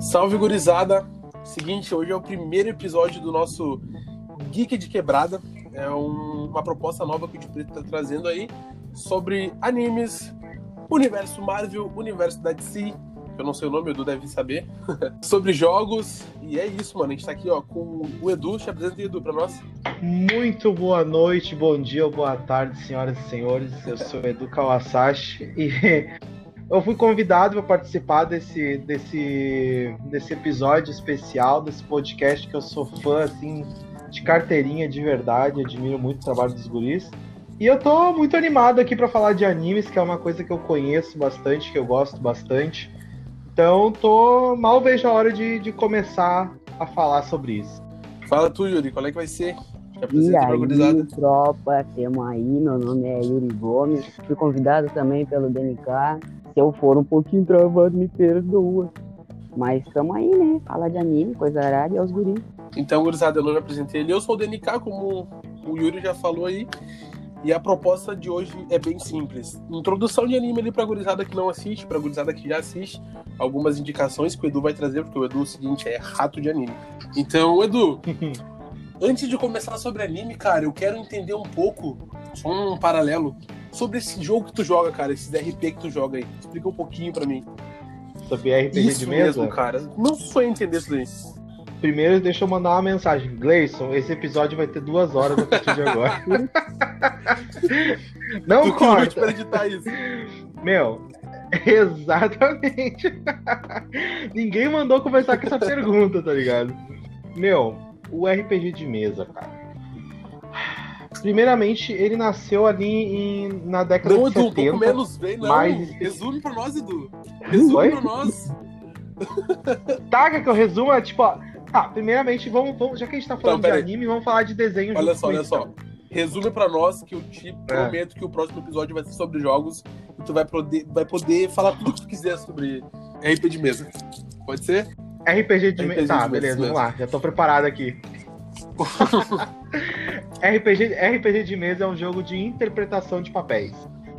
Salve gurizada! Seguinte, hoje é o primeiro episódio do nosso Geek de Quebrada. É um- uma proposta nova que o Tio Preto tá trazendo aí sobre animes, universo Marvel, universo da DC, que eu não sei o nome, o Edu deve saber, sobre jogos. E é isso, mano. A gente tá aqui ó, com o Edu. Te apresenta Edu, pra nós. Muito boa noite, bom dia ou boa tarde, senhoras e senhores. Eu sou Edu Kawasashi e eu fui convidado para participar desse, desse, desse episódio especial, desse podcast que eu sou fã, assim, de carteirinha de verdade, admiro muito o trabalho dos guris. E eu tô muito animado aqui para falar de animes, que é uma coisa que eu conheço bastante, que eu gosto bastante. Então, tô mal vejo a hora de, de começar a falar sobre isso. Fala tu, Yuri, qual é que vai ser? E aí, tropa, tamo aí, meu nome é Yuri Gomes, fui convidado também pelo DNK. Se eu for um pouquinho travado, me perdoa. Mas tamo aí, né? Fala de anime, coisa arada e aos guris. Então, gurizada, eu não já apresentei ele. Eu sou o DNK, como o Yuri já falou aí. E a proposta de hoje é bem simples. Introdução de anime ali pra gurizada que não assiste, pra gurizada que já assiste. Algumas indicações que o Edu vai trazer, porque o Edu, é o seguinte, é rato de anime. Então, Edu, antes de começar sobre anime, cara, eu quero entender um pouco, só um paralelo, sobre esse jogo que tu joga, cara, esses RP que tu joga aí. Explica um pouquinho pra mim. Sobre RPG Isso de mesa. mesmo, cara. Não sou entender isso daí. Primeiro, deixa eu mandar uma mensagem. Gleison, esse episódio vai ter duas horas a partir de agora. Não Tu lute pra corta. editar isso. Meu, exatamente. Ninguém mandou começar com essa pergunta, tá ligado? Meu, o RPG de mesa, cara. Primeiramente, ele nasceu ali em- na década Não, de Edu, um 70. pouco menos, vem, não. mais- Resume pra nós, Edu. Resume Oi? pra nós. Tá, que eu resuma? Tipo, ó, tá, primeiramente, vamos, vamos- já que a gente tá falando Então, de anime, vamos falar de desenho Olha só, olha isso, só. então. Resume pra nós que eu te prometo que o próximo episódio vai ser sobre jogos e tu vai poder, vai poder falar tudo que tu quiser sobre RP de mesa. Pode ser? RPG de RPG mesa. Tá, de beleza, mesa. vamos lá, já tô preparado aqui. RPG, RPG de mesa é um jogo de interpretação de papéis,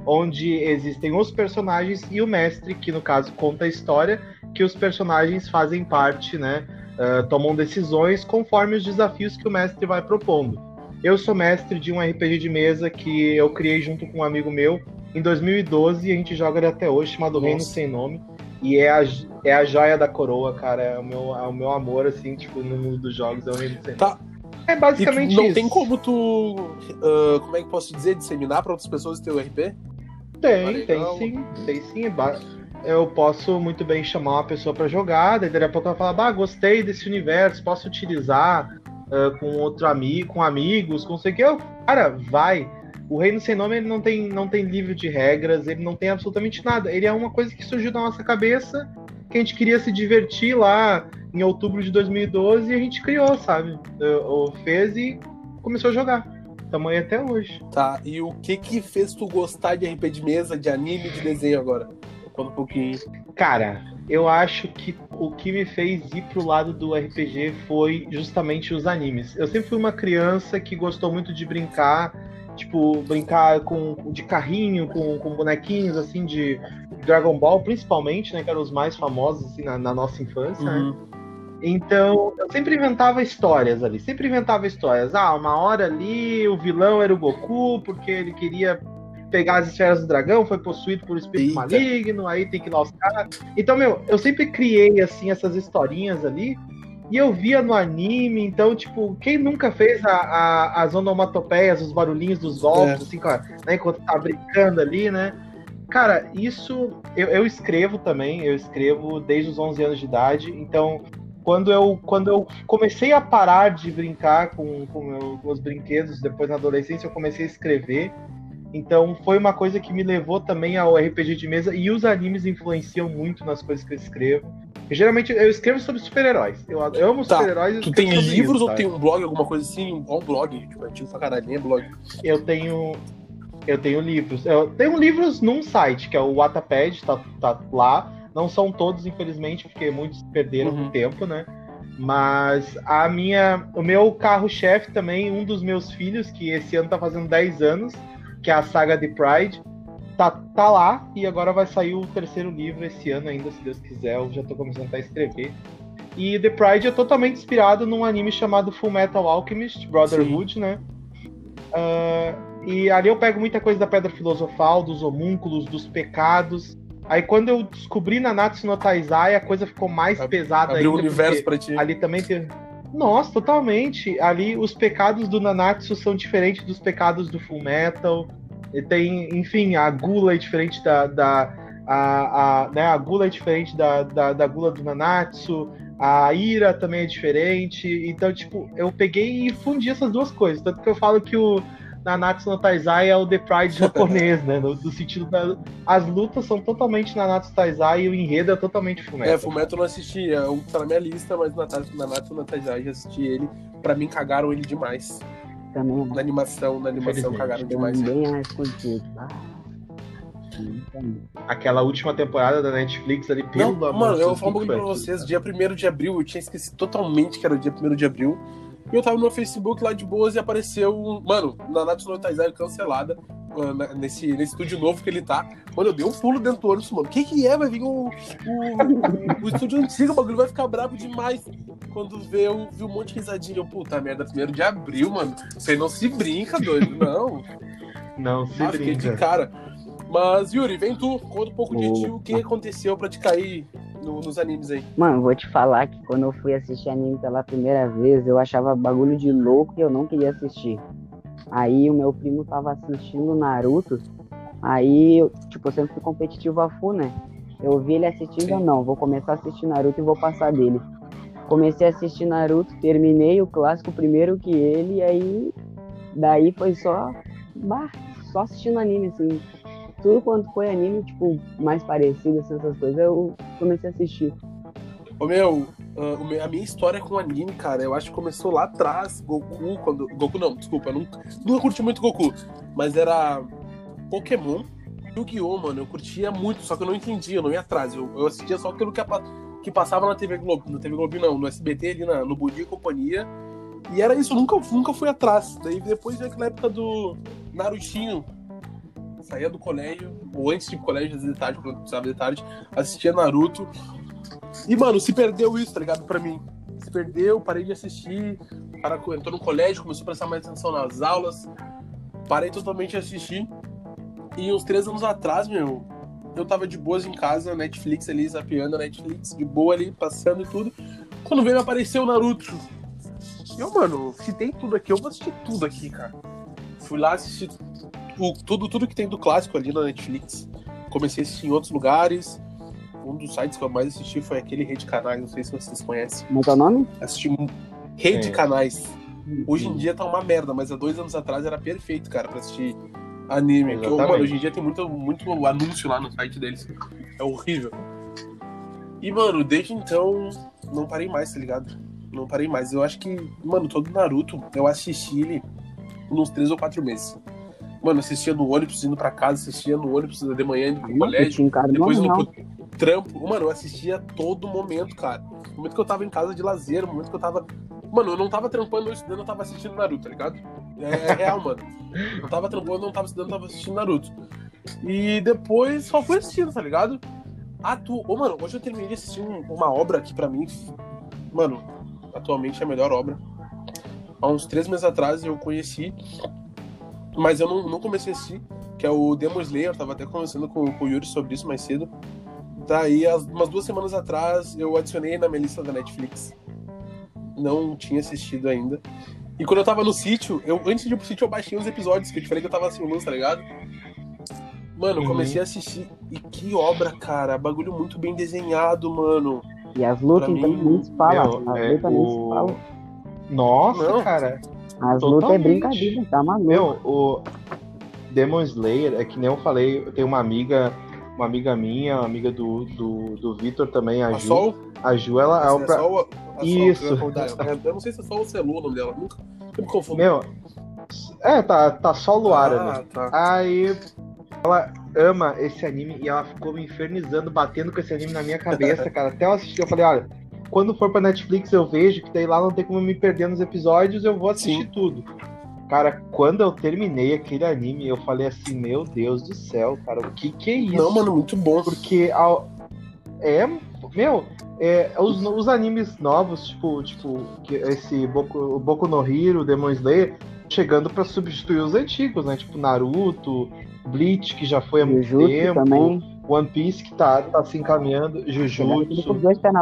onde existem os personagens e o mestre, que no caso conta a história, que os personagens fazem parte, né? ah, tomam decisões conforme os desafios que o mestre vai propondo. Eu sou mestre de um RPG de mesa que eu criei junto com um amigo meu em 2012 e a gente joga ele até hoje, chamado Nossa. Reino Sem Nome. E é a, é a joia da coroa, cara. É o meu, é o meu amor, assim, tipo, no mundo dos jogos, é o Reino. Tá. É E tu basicamente não isso. tem como tu, ah, como é que posso dizer, disseminar pra outras pessoas o teu RP? Tem, tem sim. Tem sim. é Eu posso muito bem chamar uma pessoa pra jogar, daí daqui a pouco ela fala, bah, gostei desse universo, posso utilizar ah, com outro amigo, com amigos, com não sei o que. Eu, cara, vai. O Reino Sem Nome ele não tem, não tem livro de regras, ele não tem absolutamente nada. Ele é uma coisa que surgiu da nossa cabeça, que a gente queria se divertir lá em outubro de 2012 e a gente criou, sabe? Eu fez e começou a jogar. Tamanho até hoje. Tá, e o que que fez tu gostar de RP de mesa, de anime, de desenho agora? Conta um pouquinho. Cara, eu acho que o que me fez ir pro lado do RPG foi justamente os animes. Eu sempre fui uma criança que gostou muito de brincar, tipo, brincar com de carrinho, com, com bonequinhos assim de Dragon Ball, principalmente, né, que eram os mais famosos assim, na, na nossa infância, né? Uhum. Então, eu sempre inventava histórias ali, sempre inventava histórias. Ah, uma hora ali o vilão era o Goku, porque ele queria pegar as esferas do dragão, foi possuído por um espírito Eita. maligno, aí tem que ir lá os caras. Então, meu, eu sempre criei, assim, essas historinhas ali, e eu via no anime, então, tipo, quem nunca fez a- a- as onomatopeias, os barulhinhos dos golpes, É. assim, cara, né, enquanto tá brincando ali, né? Cara, isso eu, eu escrevo também, eu escrevo desde os 11 anos de idade, então quando eu, quando eu comecei a parar de brincar com, com, meu- com os brinquedos, depois na adolescência eu comecei a escrever, então foi uma coisa que me levou também ao RPG de mesa e os animes influenciam muito nas coisas que eu escrevo. Geralmente eu escrevo sobre super-heróis, eu, eu amo Tá, super-heróis. Tu tem livros isso, ou sabe? tem um blog, alguma coisa assim? Um blog, tipo, antigo pra caralho, nem é blog. Eu tenho. Eu tenho livros. Eu tenho livros num site, que é o Wattpad, tá, tá lá. Não são todos, infelizmente, porque muitos perderam Uhum. tempo, né? Mas a minha. O meu carro-chefe também, um dos meus filhos, que esse ano tá fazendo 10 anos, que é a saga de Pride, tá, tá lá e agora vai sair o terceiro livro esse ano ainda, se Deus quiser. Eu já tô começando a escrever. E The Pride é totalmente inspirado num anime chamado Full Metal Alchemist Brotherhood, Sim. né? Uh, e ali eu pego muita coisa da Pedra Filosofal, dos homúnculos, dos pecados. Aí quando eu descobri Nanatsu no Taizai, a coisa ficou mais Ab pesada abriu ainda. o universo pra ti. Ali também tem... Nossa, totalmente. Ali os pecados do Nanatsu são diferentes dos pecados do Full Metal. E tem, enfim, a gula é diferente da. da a, a, né, a gula é diferente da, da, da gula do Nanatsu. A ira também é diferente. Então, tipo, eu peguei e fundi essas duas coisas. Tanto que eu falo que o Nanatsu no Taizai é o The Pride japonês, né? No, no sentido da. As lutas são totalmente Nanatsu Taizai e o enredo é totalmente Fumeto. É, Fumeto eu não assisti, é um que tá na minha lista, mas Nanatsu no Taizai já assisti ele. Pra mim, cagaram ele demais. Também. Na animação, na animação cagaram demais. Contigo. Ah. Aquela última temporada da Netflix ali, pelo Não, Mano, eu vou falar um pouquinho pra vocês. Dia 1 de abril, eu tinha esquecido totalmente que era o dia 1 de abril. E eu tava no meu Facebook lá de boas e apareceu, mano, na National Taizai cancelada, nesse, nesse estúdio novo que ele tá. Mano, eu dei um pulo dentro do ônibus, mano. O que que é? Vai vir o, o, o estúdio antigo, o bagulho vai ficar bravo demais. Quando vê, eu vi um monte de risadinha. Eu, puta merda, primeiro de abril, mano. Você não se brinca, doido. Não. Não se ah, brinca. de cara. Mas, Yuri, vem tu, conta um pouco de ti, o que aconteceu pra te cair no, nos animes aí. Mano, vou te falar que quando eu fui assistir anime pela primeira vez, eu achava bagulho de louco e eu não queria assistir. Aí o meu primo tava assistindo Naruto, aí, eu, tipo, eu sempre fui competitivo a full, né? Eu vi ele assistindo, Sim. não, vou começar a assistir Naruto e vou passar dele. Comecei a assistir Naruto, terminei o clássico primeiro que ele, e aí daí foi só, bah, só assistindo anime, assim tudo quanto foi anime, tipo, mais parecido, assim, essas coisas, eu comecei a assistir. Ô meu, ah, a minha história com anime, cara, eu acho que começou lá atrás, Goku, quando. Goku não, desculpa, eu nunca, nunca curti muito Goku, mas era Pokémon, Yu-Gi-Oh, mano, eu curtia muito, só que eu não entendia, eu não ia atrás, eu, eu assistia só aquilo que, que passava na TV Globo, na TV Globo não, no SBT ali, na, no Budi e Companhia, e era isso, eu nunca, nunca fui atrás. Daí depois daquela época do Narutinho, saía do colégio, ou antes de colégio, às vezes de tarde, quando eu precisava de tarde, assistia Naruto. E, mano, se perdeu isso, tá ligado? Pra mim. Se perdeu, parei de assistir, para, entrou no colégio, começou a prestar mais atenção nas aulas, parei totalmente de assistir. E uns três anos atrás, meu, eu tava de boas em casa, Netflix ali, zapeando Netflix, de boa ali, passando e tudo. Quando veio, apareceu o Naruto. Eu, mano, se tem tudo aqui, eu vou assistir tudo aqui, cara. Fui lá assistir o, tudo, tudo que tem do clássico ali na Netflix. Comecei a assistir em outros lugares. Um dos sites que eu mais assisti foi aquele Rede Canais, não sei se vocês conhecem. Como é o nome? Assisti Rede é. Canais. Hoje em dia tá uma merda, mas há dois anos atrás era perfeito, cara, pra assistir anime. Que, mano, hoje em dia tem muito, muito anúncio lá no site deles. É horrível. E, mano, desde então, não parei mais, tá ligado? Não parei mais. Eu acho que, mano, todo Naruto, eu assisti ele uns três ou quatro meses. Mano, assistia no ônibus indo pra casa, assistia no ônibus de manhã indo pro colégio, depois indo pro trampo. Mano, eu assistia todo momento, cara. No momento que eu tava em casa de lazer, no momento que eu tava. Mano, eu não tava trampando ou estudando, eu tava assistindo Naruto, tá ligado? É, é real, mano. Eu tava trampando, não tava estudando, eu tava assistindo Naruto. E depois só fui assistindo, tá ligado? Atu... Ô, mano, hoje eu terminei de assistir uma obra que pra mim, mano, atualmente é a melhor obra. Há uns três meses atrás eu conheci mas eu não, não comecei a assistir, que é o Demon Slayer, eu tava até conversando com, com o Yuri sobre isso mais cedo. Daí, as, umas duas semanas atrás, eu adicionei na minha lista da Netflix. Não tinha assistido ainda. E quando eu tava no sítio, eu, antes de ir pro sítio, eu baixei uns episódios, que eu te falei que eu tava assim, luz, tá ligado? Mano, uhum. comecei a assistir. E que obra, cara. Bagulho muito bem desenhado, mano. E as lutas também nem se falam. As é, lutas o... nem se falam. Nossa, Não. cara. As lutas é brincadeira, tá maluco. Meu, o Demon Slayer, é que nem eu falei, eu tenho uma amiga, uma amiga minha, uma amiga do, do, do Vitor também, a, a Ju. Sol? A Ju, ela é, o pra... Sol, Isso. Sol, eu não sei se é só o Celu o nome dela, nunca me confundo. Meu, é, tá, tá só Luara, ah, né? Tá. Aí ela ama esse anime e ela ficou me infernizando, batendo com esse anime na minha cabeça, cara. Até eu assisti, eu falei, olha, quando for pra Netflix eu vejo que daí lá não tem como me perder nos episódios, eu vou assistir Sim. tudo. Cara, quando eu terminei aquele anime, eu falei assim, meu Deus do céu, cara, o que que é isso? Não, mano, muito bom. Porque ao... é, meu, é, os, os animes novos, tipo, tipo que esse Boku, Boku no Hero, Demon Slayer, chegando pra substituir os antigos, né? Tipo Naruto, Bleach, que já foi há muito Jujutsu tempo, também. One Piece, que tá, tá se encaminhando, Jujutsu.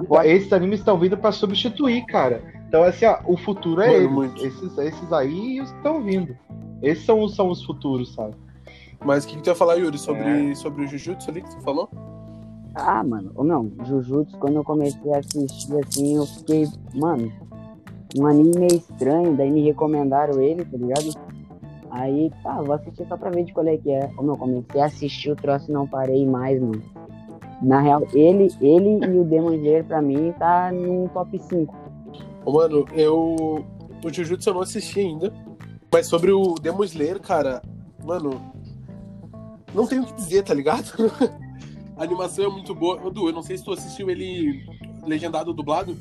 Porta. Esses animes estão vindo pra substituir, cara. Então, assim, ó, o futuro é Mano, eles. Esses, esses aí estão vindo. Esses são, os- são os futuros, sabe? Mas o que, que tu ia falar, Yuri, sobre, É. sobre o Jujutsu ali que tu falou? Ah, mano, ou não, Jujutsu, quando eu comecei a assistir assim, eu fiquei, mano, um anime meio estranho, daí me recomendaram ele, tá ligado? Aí, tá, vou assistir só pra ver de qual é que é. Como eu comecei a assistir o troço e não parei mais, mano. Na real, ele, ele e o Demon Slayer, pra mim, tá no top 5. Ô, mano, eu. O Jujutsu eu não assisti ainda. Mas sobre o Demon Slayer, cara, mano. Não tenho o que dizer, tá ligado? A animação é muito boa. Ô, Du, eu não sei se tu assistiu ele legendado ou dublado.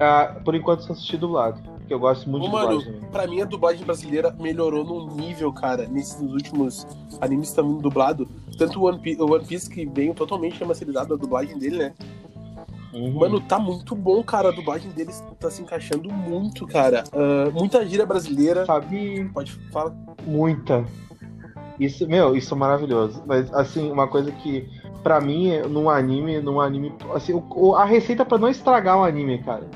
Ah, por enquanto, só assisti dublado. Porque eu gosto muito Ô, de mano, dublagem. pra mim a dublagem brasileira melhorou num nível, cara, nesses últimos animes que estão vindo dublado. Tanto o One, Piece, o One Piece que veio totalmente remasterizado a dublagem dele, né? Uhum. Mano, tá muito bom, cara. A dublagem deles tá se encaixando muito, cara. Ah, muita gíria brasileira. sabe Pode falar. muita. Isso, meu, isso é maravilhoso. Mas, assim, uma coisa que, pra mim, num anime, num anime. Assim, o- o- a receita pra não estragar um anime, cara.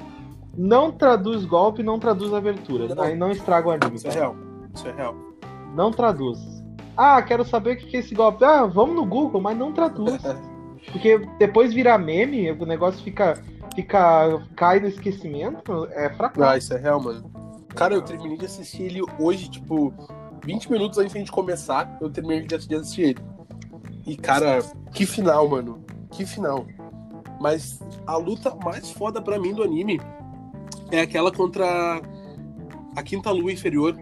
Não traduz golpe, não traduz abertura. Não. Aí não estraga o anime. Isso é cara. real. Isso é real. Não traduz. Ah, quero saber o que é esse golpe. Ah, vamos no Google, mas não traduz. Porque depois virar meme, o negócio fica. fica cai no esquecimento, é fracasso. Ah, isso é real, mano. Cara, eu terminei de assistir ele hoje, tipo, 20 minutos antes de a gente começar, eu terminei de assistir ele. E, cara, que final, mano. Que final. Mas a luta mais foda pra mim do anime é aquela contra a quinta lua inferior.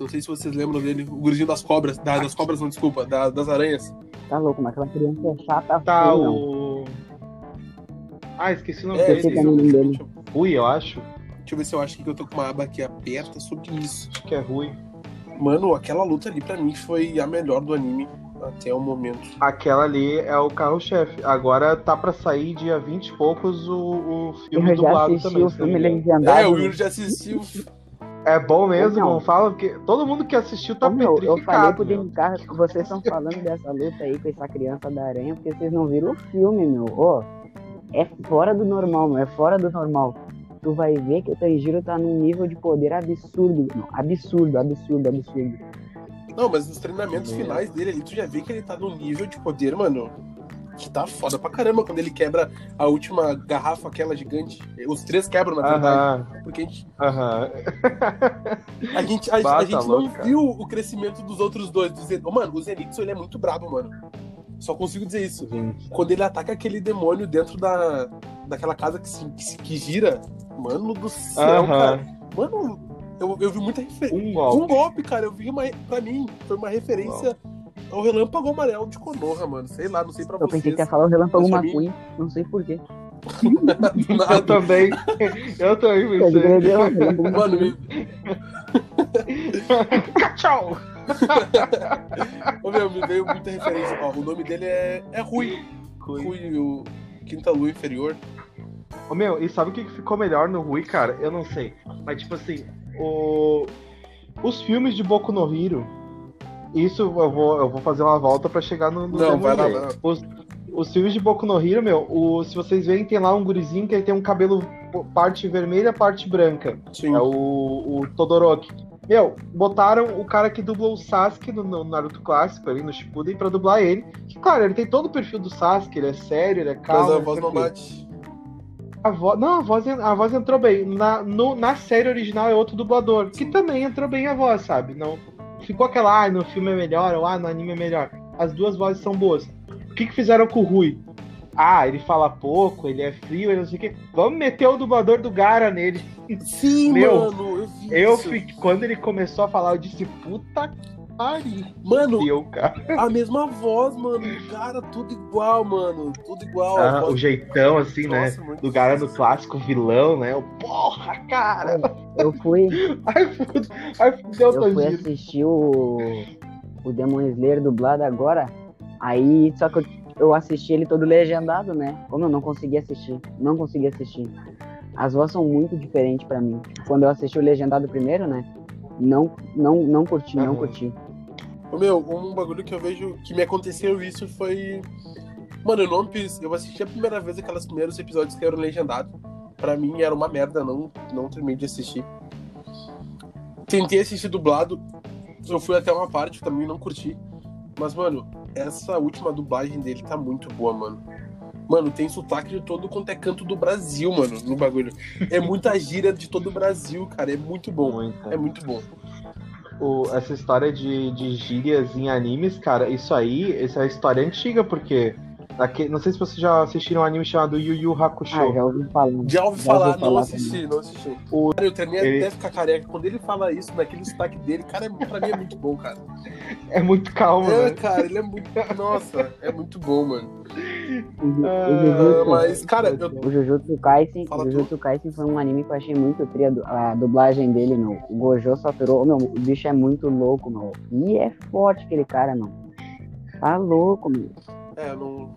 Não sei se vocês lembram dele, o gurizinho das cobras. da- das cobras, não, desculpa, da- das aranhas. Tá louco, mas aquela criança é chata. Tá, o. Ah, esqueci o nome É, dele. é eu- dele. Rui, eu acho. deixa eu ver se eu acho que eu tô com uma aba aqui aberta sobre isso. Acho que é Rui. Mano, aquela luta ali pra mim foi a melhor do anime até o momento. Aquela ali é o carro-chefe. Agora tá pra sair dia 20 e poucos o, o filme Eu já dublado assisti também. o filme legendado. É, o Yuri já assistiu. É bom mesmo, Não. não fala, porque todo mundo que assistiu tá Ô, meu, eu falei petrificado. pro meu. Dencar que vocês estão falando dessa luta aí com essa criança da aranha porque vocês não viram o filme, meu. Ó, é fora do normal, meu. É fora do normal. Tu vai ver que o Tanjiro tá num nível de poder absurdo. Não, absurdo, absurdo, absurdo. Não, mas nos treinamentos finais dele ali, tu já vê que ele tá num nível de poder, mano, que tá foda pra caramba quando ele quebra a última garrafa, aquela gigante. Os três quebram, na verdade. Aham, Porque a gente, aham. a gente, a, Bah, a gente não viu o crescimento dos outros dois. Do Zen... Mano, o Zenitsu, ele é muito brabo, mano. Só consigo dizer isso. Gente, Quando ele ataca aquele demônio dentro da, daquela casa que, se, que, se- que gira, mano do céu, cara. Mano, eu, eu vi muita referência. Um golpe. Um golpe, cara. Eu vi uma. Pra mim, foi uma referência ao relâmpago amarelo de Konoha, mano. Sei lá, não sei pra Eu pensei vocês. que ia falar o relâmpago McQueen, não sei porquê. Eu também. Eu também Eu pensei. Mano, me... Tchau! Ô, meu, me veio muita referência. Ó, o nome dele é, é Rui. Rui, o Quinta Lua Inferior. Ô, meu, e sabe o que que ficou melhor no Rui, cara? Eu não sei. Mas, tipo assim, o... os filmes de Boku no Hero, isso eu vou, eu vou fazer uma volta pra chegar no, no Não, vai lá. Os, os filmes de Boku no Hero, meu, o, se vocês verem, tem lá um gurizinho que ele tem um cabelo parte vermelha, parte branca. Sim. É o, o Todoroki. Meu, botaram o cara que dublou o Sasuke no, no Naruto clássico ali no Shippuden pra dublar ele. Que, claro, ele tem todo o perfil do Sasuke, ele é sério, ele é calmo. Mas a voz não bate. A vo... Não, a voz, a voz entrou bem. Na, no- na série original é outro dublador, que também entrou bem a voz, sabe? Não ficou aquela, ah, no filme é melhor, ou ah, no anime é melhor. As duas vozes são boas. O que, que fizeram com o Rui? Ah, ele fala pouco, ele é frio, ele não sei o quê. Vamos meter o dublador do Gara nele. Sim, Meu, mano, eu vi Eu fiquei, quando ele começou a falar, eu disse, puta pariu. Mano, cara. a mesma voz, mano. Cara, tudo igual, mano. Tudo igual. Ah, voz- o jeitão, assim, né? Nossa, muito Do cara difícil. clássico vilão, né? O porra, cara! Eu fui, Ai, fudeu, ai, fudeu, eu fui assistir o, o Demon Slayer dublado agora. Aí, só que eu, eu assisti ele todo legendado, né? Como eu não consegui assistir, não consegui assistir. As vozes são muito diferentes pra mim. Quando eu assisti o legendado primeiro, né? Não, não, não curti, não Aham. curti. Meu, um bagulho que eu vejo que me aconteceu isso foi. Mano, eu não fiz. Eu assisti a primeira vez aqueles primeiros episódios que eram legendados. Pra mim era uma merda, não, não terminei de assistir. Tentei assistir dublado. Eu fui até uma parte, também não curti. Mas, mano, essa última dublagem dele tá muito boa, mano. Mano, tem sotaque de todo quanto é canto do Brasil, mano, no bagulho. É muita gíria de todo o Brasil, cara. É muito bom. Muita. É muito bom. O- essa história de, de gírias em animes, cara, isso aí, essa é história antiga, porque. Daque, não sei se vocês já assistiram um anime chamado Yu Yu Hakusho. Ah, já ouvi falar. Já ouvi Já falar, ouvi não falar assisti, não assisti. O- Cara, eu treinei ele- até ficar careca. Quando ele fala isso, naquele sotaque dele, cara, é, pra mim é muito bom, cara. É muito calmo, É, né? cara, ele é muito. Nossa, é muito bom, mano. O, o Ah, Ah, Jujutsu, mas, cara, eu, o Jujutsu Kaisen, Fala o. Jujutsu Kaisen foi um anime que eu achei muito tri, a du- a dublagem dele, meu. O Gojo Satoru, meu, o bicho é muito louco, meu. E é forte aquele cara, meu. Tá louco, meu. É, eu não.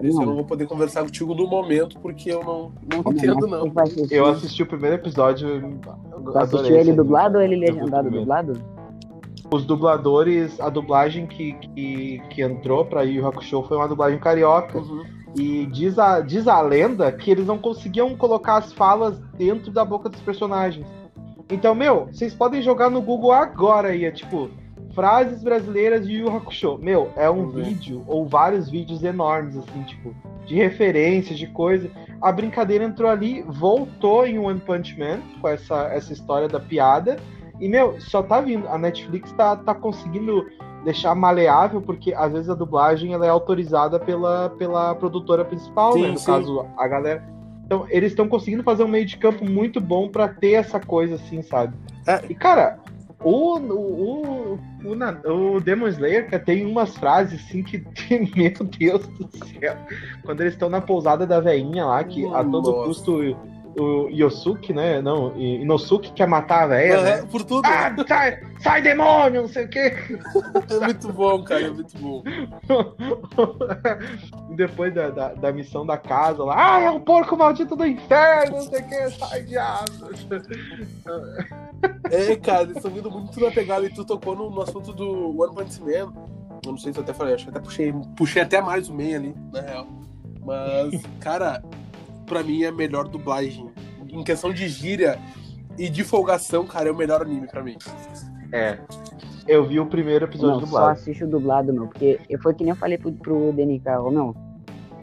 Esse eu não vou poder conversar contigo no momento, porque eu não, não entendo, não. Eu assisti o primeiro episódio. Tu assistiu ele dublado ou ele legendado? Dublado? Os dubladores, a dublagem que, que, que entrou pra Yu Yu Hakusho foi uma dublagem carioca. Uhum. E diz a, diz a lenda que eles não conseguiam colocar as falas dentro da boca dos personagens. Então, meu, vocês podem jogar no Google agora aí, é tipo, frases brasileiras de Yu Hakusho. Meu, é um ver. vídeo, ou vários vídeos enormes, assim, tipo, de referências, de coisa. A brincadeira entrou ali, voltou em One Punch Man, com essa, essa história da piada. E, meu, só tá vindo. A Netflix tá, tá conseguindo deixar maleável, porque às vezes a dublagem ela é autorizada pela, pela produtora principal, Sim, né? No sim. caso, a galera. Então, eles estão conseguindo fazer um meio de campo muito bom pra ter essa coisa assim, sabe? É. E, cara, o, o, o, o, o Demon Slayer cara, tem umas frases assim que, meu Deus do céu. Quando eles estão na pousada da veinha lá, que a todo custo o Yosuke, né? Não, Inosuke quer matar a né? É, por tudo. Ah, sai, sai demônio, não sei o quê. É muito bom, cara, é muito bom. E depois da, da, da missão da casa lá, ah, é o porco maldito do inferno, não sei o que, sai diabo. É, cara, eles estão vindo muito na pegada e tu tocou no, no assunto do One Punch Man. Eu não sei se eu até falei, acho que até puxei, puxei até mais o Man ali, na real. Mas, cara, pra mim é a melhor dublagem. Em questão de gíria e de folgação, cara, é o melhor anime pra mim. É. Eu vi o primeiro episódio Não, só dublado. assiste o dublado, meu. Porque eu- foi que nem eu falei pro, pro DNK, ô, meu.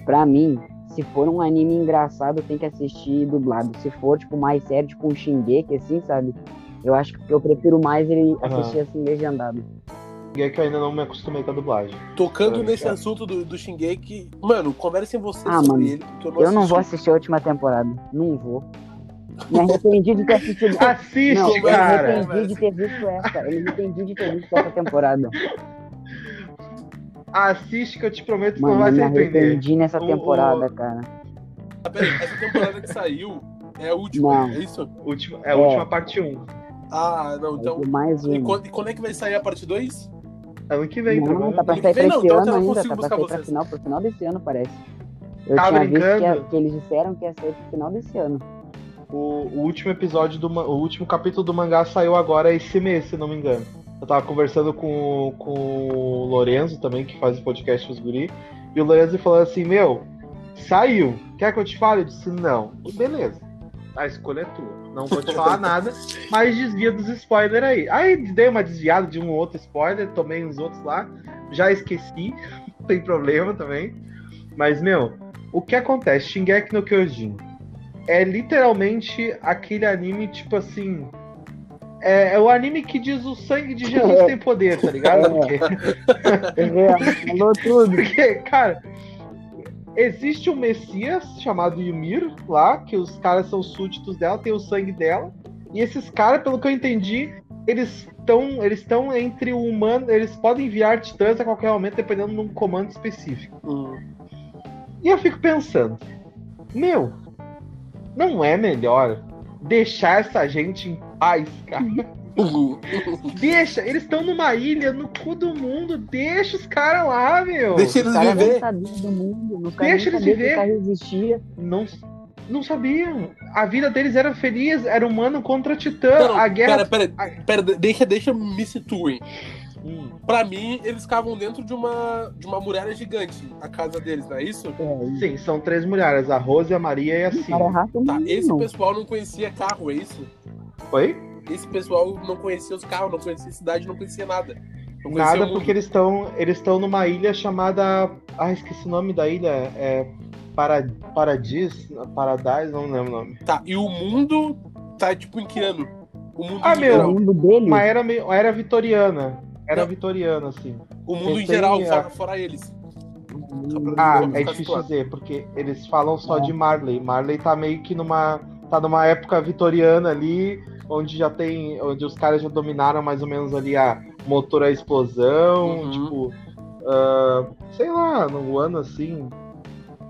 Pra mim, se for um anime engraçado, tem que assistir dublado. Se for, tipo, mais sério, tipo um Shingeki, assim, sabe? Eu acho que eu prefiro mais ele assistir assim, legendado. É que eu ainda não me acostumei com a dublagem. Tocando É, nesse cara. assunto do, do Shingeki, mano, conversem vocês Ah, sobre mano, ele, eu não Eu não vou assisti. assistir a última temporada. Não vou. Me arrependi de ter assistido. Assiste, Não, eu me cara! arrependi de ter visto essa. Eu me arrependi de ter visto essa temporada. Assiste que eu te prometo que Mano, não vai eu se me arrepender. arrependi nessa O- temporada, o- cara. Ah, peraí, essa temporada que saiu é a última, Não. é isso? Última, é a É. última parte 1. Ah, não, então. Então, mais E um. quando, e quando é que vai sair a parte 2? Ano que vem, Não, tá pra sair pra esse então ano ainda, tá pra sair pra final, pro final desse ano, parece. Eu Tá tinha visto que, brincando? que eles disseram que ia sair pro final desse ano. O, o último episódio do o último capítulo do mangá saiu agora esse mês, se não me engano. Eu tava conversando com, com o Lorenzo também, que faz o podcast dos guri, e o Lorenzo falou assim, meu, saiu. Quer que eu te fale? Eu disse, não. E beleza. A escolha é tua. Não vou te falar nada, mas desvia dos spoilers aí. Aí dei uma desviada de um ou outro spoiler, tomei uns outros lá, já esqueci, não tem problema também. Mas, meu, o que acontece? Shingeki no Kyojin é literalmente aquele anime, tipo assim. É, é o anime que diz o sangue de Jesus tem poder, tá ligado? Porque, É, Falou tudo. porque, cara, existe um Messias chamado Ymir lá, que os caras são súditos dela, tem o sangue dela. E esses caras, pelo que eu entendi, eles estão eles estão entre o humano, eles podem enviar titãs a qualquer momento dependendo de um comando específico. Hum. E eu fico pensando, meu, não é melhor deixar essa gente em paz, cara? Deixa, eles estão numa ilha no cu do mundo, deixa os caras lá, meu. Deixa eles viver. do mundo. Deixa eles viver. Não, não sabiam. A vida deles era feliz, era humano contra titã. Não, a guerra. Pera, pera, pera, deixa, deixa me situem. Hum. Pra mim, eles ficavam dentro de uma, de uma muralha gigante, a casa deles, não é isso? É, e Sim, são três mulheres, a Rose, a Maria e a é Cida. rato Tá, esse pessoal não conhecia carro, é isso? Oi? Esse pessoal não conhecia os carros, não conhecia a cidade, não conhecia nada. Não conhecia Nada porque eles estão eles estão numa ilha chamada. Ah, esqueci o nome da ilha. É. Para, Paradis? Paradise? Não lembro o nome. Tá, e o mundo tá tipo em que ano? O mundo Ah, meu, geral. mundo dele. Uma era, meio- uma era vitoriana. Era Não. vitoriana, assim. O mundo em geral, a- fora, fora eles. Ah, é difícil situado. dizer, porque eles falam só É. de Marley. Marley tá meio que numa. tá numa época vitoriana ali, onde já tem. onde os caras já dominaram mais ou menos ali a motor a explosão, Uhum. tipo. ah, sei lá, no ano assim.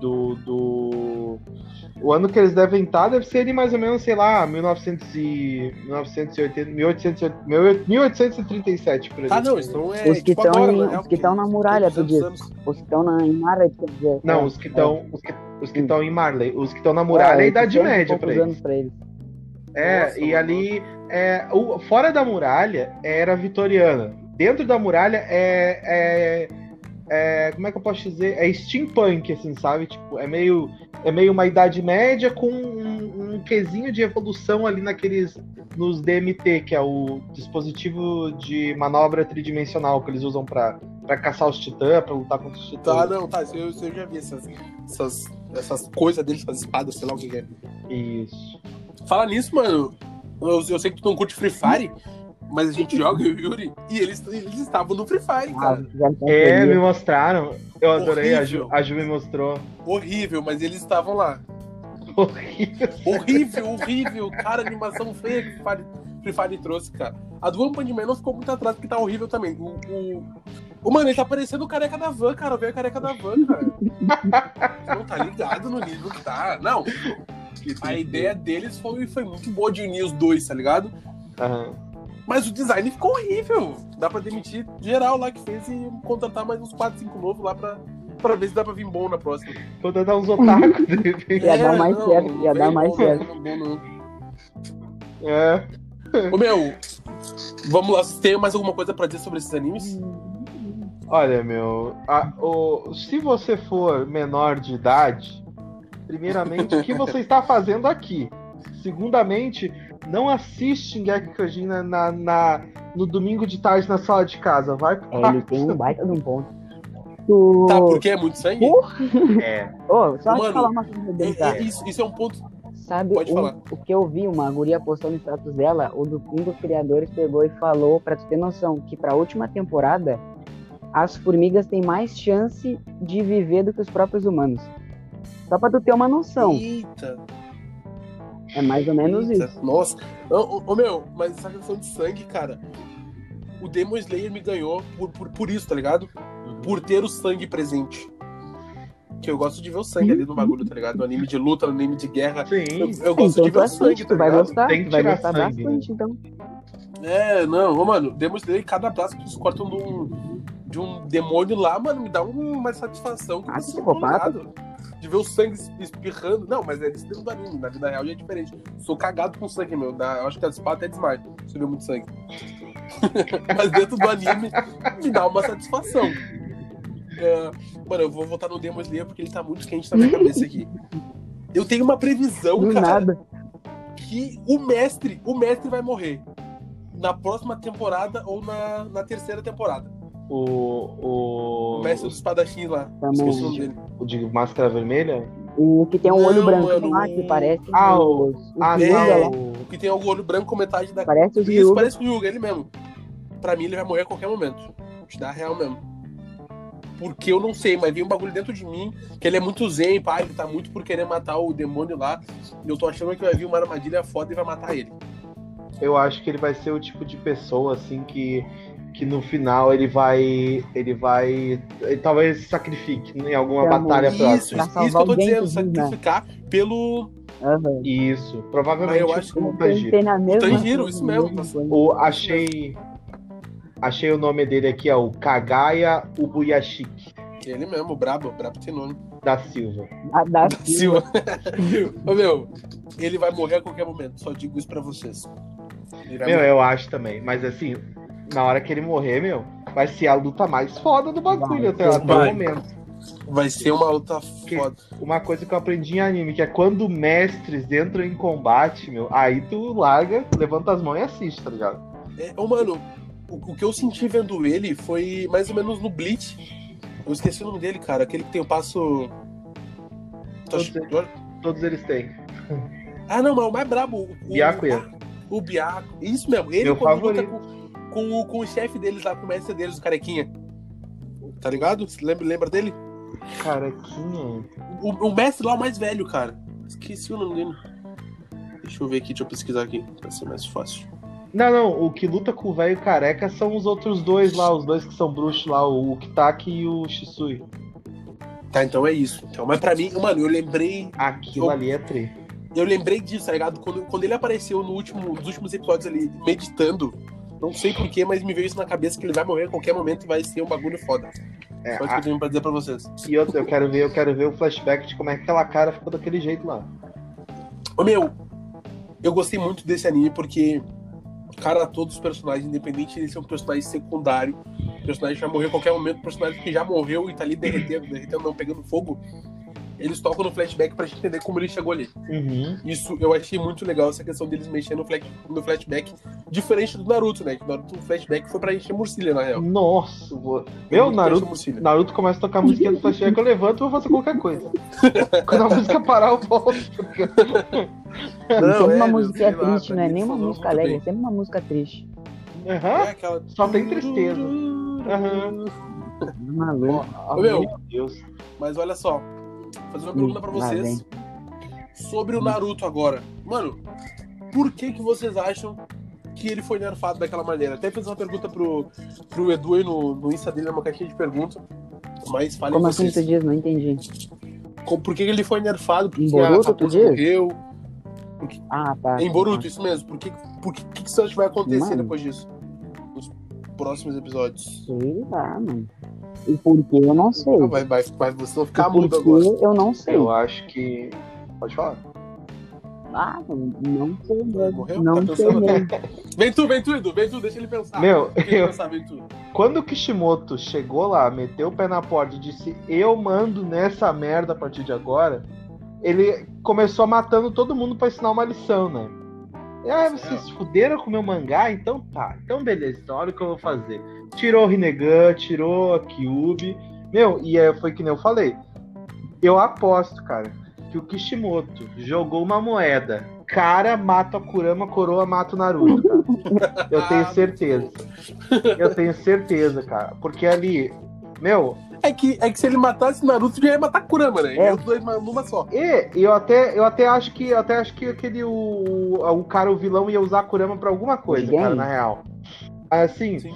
Do. do. O ano que eles devem estar deve ser ali mais ou menos, sei lá, 1900 e, 1980, 1880, 1837, por exemplo. Ah, não, então é Os que tipo estão em- real, os que estão na muralha, tu 200 diz. Os que estão na, em Mara, quer dizer. Não, é, os que estão. Os que os que estão em Marley. Os que estão na muralha é, a é, Idade 800 Média pra eles. anos pra eles. É, Nossa, e mano. ali, é, o, fora da muralha, era vitoriana. Dentro da muralha é, é, é- Como é que eu posso dizer? É steampunk, assim, sabe? Tipo, é meio, é meio uma Idade Média com um, um quesinho de evolução ali naqueles. Nos DMT, que é o dispositivo de manobra tridimensional que eles usam pra, pra caçar os titãs, pra lutar contra os titãs. Tá, não, tá, eu, eu já vi essas, essas, essas coisas deles, essas espadas, sei lá o que é. Isso. Fala nisso, mano. Eu, eu sei que tu não curte Free Fire, mas a gente joga, eu e o Yuri, e eles, eles estavam no Free Fire, Ah, cara. fizeram É, me mostraram. Eu adorei, a Ju, a Ju me mostrou. Horrível, mas eles estavam lá. Horrível. Horrível, horrível. Cara, animação feia que Free Fire, Free Fire trouxe, cara. A do One Punch Man não ficou muito atrás, porque tá horrível também. O, o, o mano, ele tá parecendo o careca da van, cara. Veio a careca da van, cara. não tá ligado no nível que tá. Não. A ideia deles foi, foi muito boa de unir os dois, tá ligado? Aham. Mas o design ficou horrível. Dá pra demitir geral lá que fez e contratar mais uns 4, 5 novos lá pra, pra ver se dá pra vir bom na próxima. Vou dar uns otakus de repente. Ia dar mais certo, ia dar mais bom, certo. não, não, não. É. Ô meu, vamos lá, vocês têm mais alguma coisa pra dizer sobre esses animes? Olha, meu, a- o- se você for menor de idade, primeiramente, o que você está fazendo aqui? Segundamente, não assiste Shingeki no Kyojin na, na- no domingo de tarde na sala de casa. Vai pro É, ele quarto. tem um baita de um ponto. Tá, porque é muito sangue? É. Ô, só Mano, te falar uma coisa dele, É- tá? é- isso, isso é um ponto. Sabe Pode o, falar. o que eu vi, uma guria postando no status dela, o do um dos criadores pegou e falou, pra tu ter noção, que pra última temporada, as formigas têm mais chance de viver do que os próprios humanos. Só pra tu ter uma noção. Eita, É mais ou menos eita. isso. Nossa. Ô, ô, meu, mas essa questão de sangue, cara. O Demon Slayer me ganhou por, por, por isso, tá ligado? Por ter o sangue presente. Que eu gosto de ver o sangue ali no bagulho, tá ligado? No anime de luta, no anime de guerra. Eu, Sim. eu gosto então de tu ver o assiste, sangue, tu tá vai ligado? gostar, Tem que tu vai tirar gostar sangue, né? bastante, então. É, não, ô, mano, Demon Slayer, cada braço que eles cortam de um, de um demônio lá, mano, me dá um- uma satisfação que Ah, eu psicopata. De ver o sangue es- espirrando. Não, mas é isso dentro do anime, na vida real já é diferente. Sou cagado com sangue, meu. Eu acho que a espada até desmaia se muito sangue. mas dentro do anime me dá uma satisfação. É, mano, eu vou voltar no Demon Slayer porque ele tá muito quente na minha cabeça aqui. Eu tenho uma previsão, Do cara nada. que o mestre, o mestre vai morrer na próxima temporada ou na, na terceira temporada. O, o, O mestre dos espadachins lá. Também. Esqueci o nome dele. o de máscara vermelha? O que tem um olho Não, branco mano, lá, o- que parece Ah, os, os Ah, não. O que tem o olho branco com metade da. Parece os Isso, Hyuga. parece o Yuga, ele mesmo. Pra mim, ele vai morrer a qualquer momento. Te dá a real mesmo. Porque eu não sei, mas vem um bagulho dentro de mim que ele é muito zen, pai. Ele tá muito por querer matar o demônio lá. E eu tô achando que vai vir uma armadilha foda e vai matar ele. eu acho que ele vai ser o tipo de pessoa assim que que no final ele vai ele vai ele talvez se sacrifique em alguma Pra batalha. Isso, próxima. isso, isso que eu tô dizendo, né? sacrificar pelo. Aham. Isso, provavelmente Mas eu acho que o Tanjiro. pensei na mesma Tanjiro, isso mesmo, coisa. O, achei achei o nome dele aqui, ó, o Kagaya Ubuyashiki Ele mesmo, brabo, brabo tem nome. da Silva. A da Silva. Ô, meu, ele vai morrer a qualquer momento, só digo isso pra vocês. Meu, morrer. eu acho também, mas assim, na hora que ele morrer, meu, vai ser a luta mais foda do bagulho até, até o momento. Vai ser uma luta foda. Uma coisa que eu aprendi em anime, que é quando mestres entram em combate, meu, aí tu larga, levanta as mãos e assiste, tá ligado? É, ô, mano, o, o que eu senti vendo ele foi mais ou menos no Bleach. Eu esqueci o nome dele, cara. Aquele que tem o passo. Todos Todos eles têm. Ah, não, mas o mais brabo. O, o- Byakuya. O Biaco. Isso mesmo. Ele Meu favorito. com, com, o- com o chefe deles lá, com o mestre deles, o carequinha. Tá ligado? Lembra, lembra dele? Carequinha. O, o mestre lá, o mais velho, cara. Esqueci o nome dele. Deixa eu ver aqui, deixa eu pesquisar aqui, pra ser mais fácil. Não, não, o que luta com o velho careca são os outros dois lá, os dois que são bruxos lá, o Kitaki e o Shisui. Tá, então é isso. Então, mas pra mim, mano, eu lembrei. Aquilo Eu- ali é tri. Eu lembrei disso, tá ligado? Quando, quando ele apareceu no último, nos últimos episódios ali, meditando. Não sei porquê, mas me veio isso na cabeça que ele vai morrer a qualquer momento e vai ser um bagulho foda. É, Só isso que a- eu tenho pra dizer pra vocês. e outra, eu quero ver, eu quero ver o flashback de como é que aquela cara ficou daquele jeito lá. Ô meu, eu gostei muito desse anime porque, cara, todos os personagens, independente de ser um personagem secundário, personagem que vai morrer a qualquer momento, personagem que já morreu e tá ali derretendo, derretendo, não, pegando fogo, eles tocam no flashback pra gente entender como ele chegou ali. Uhum. Isso eu achei muito legal, essa questão deles mexendo no, flash, no flashback, diferente do Naruto, né? Que o Naruto, o flashback foi pra encher murcilha, na real. Nossa, muito pra Naruto. Naruto começa a tocar a musiquinha do flashback, eu levanto e vou fazer qualquer coisa. Quando a música parar, eu volto. Não, sempre é, uma música lá, triste, pra não é nem uma música alegre, é bem. sempre uma música triste. Aham. É aquela... Só tem tristeza. Aham. Maluco. Oh, meu. meu Deus. Mas olha só, fazer uma Hum, pergunta pra lá vocês sobre o Naruto agora. Mano, por que que vocês acham que ele foi nerfado daquela maneira? Até fiz uma pergunta pro, pro Edu aí no, no Insta dele, numa caixinha de pergunta. Mas falem Como assim tu diz? Não entendi. Com- Por que ele foi nerfado? Por que Em que a Boruto, tu diz? morreu? Ah, tá. Em Boruto, isso mesmo. Por que, por que, que, que você acha que vai acontecer Mano. depois disso? Nos próximos episódios. Sei lá, mano. E por que eu não sei. Ah, vai, vai, vai, vocês vão ficar E por mudo que agora. eu não sei. Eu acho que. Pode falar. Ah, não sei mesmo. Morreu? Não Tá sei mesmo. Vem tu, vem tu, Edu, vem tu, deixa ele pensar. Meu, Deixa eu- pensar, vem tu. Quando o Kishimoto chegou lá, meteu o pé na porta e disse: Eu mando nessa merda a partir de agora, ele começou matando todo mundo pra ensinar uma lição, né? Aí, vocês se fuderam com o meu mangá? Então tá. Então beleza, então olha o que eu vou fazer. Tirou o Rinnegan, tirou a Kyubi. Meu, e é, foi que nem eu falei. Eu aposto, cara, que o Kishimoto jogou uma moeda. Cara mata a Kurama, coroa mata o Naruto, cara. Eu tenho Ah, certeza. Eu tenho certeza, cara. Porque ali, meu, É que, é que se ele matasse Naruto, já ia matar Kurama, né? É. Os dois numa só. e eu até, eu até acho que eu até acho que aquele o, o cara, o vilão, ia usar a Kurama pra alguma coisa, Ninguém? cara, na real. Assim, Sim.